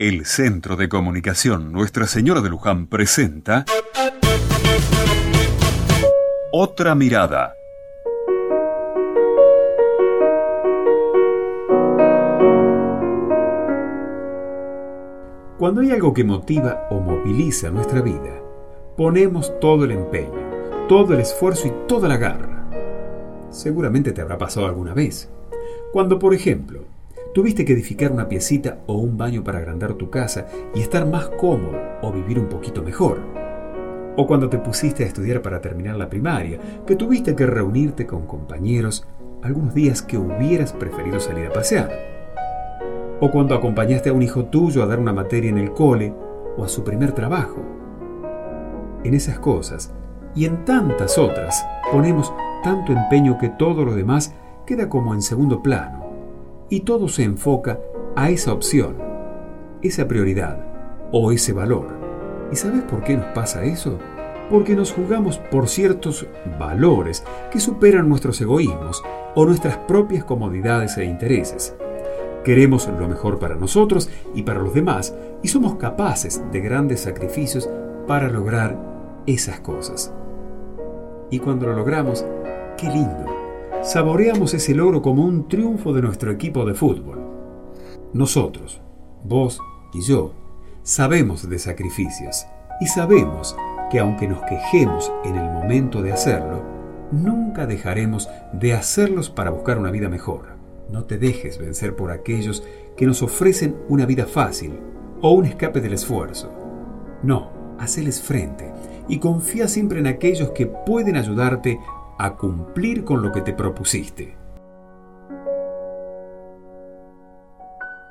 El Centro de Comunicación Nuestra Señora de Luján presenta Otra Mirada. Cuando hay algo que motiva o moviliza nuestra vida, ponemos todo el empeño, todo el esfuerzo y toda la garra. Seguramente te habrá pasado alguna vez. Cuando, por ejemplo, tuviste que edificar una piecita o un baño para agrandar tu casa y estar más cómodo o vivir un poquito mejor. O cuando te pusiste a estudiar para terminar la primaria, que tuviste que reunirte con compañeros algunos días que hubieras preferido salir a pasear. O cuando acompañaste a un hijo tuyo a dar una materia en el cole o a su primer trabajo. En esas cosas y en tantas otras ponemos tanto empeño que todo lo demás queda como en segundo plano y todo se enfoca a esa opción, esa prioridad o ese valor. ¿Y sabes por qué nos pasa eso? Porque nos jugamos por ciertos valores que superan nuestros egoísmos o nuestras propias comodidades e intereses. Queremos lo mejor para nosotros y para los demás y somos capaces de grandes sacrificios para lograr esas cosas. Y cuando lo logramos, qué lindo saboreamos ese logro como un triunfo de nuestro equipo de fútbol. Nosotros, vos y yo, sabemos de sacrificios y sabemos que aunque nos quejemos en el momento de hacerlo, nunca dejaremos de hacerlos para buscar una vida mejor. No te dejes vencer por aquellos que nos ofrecen una vida fácil o un escape del esfuerzo. No, haceles frente y confía siempre en aquellos que pueden ayudarte a cumplir con lo que te propusiste.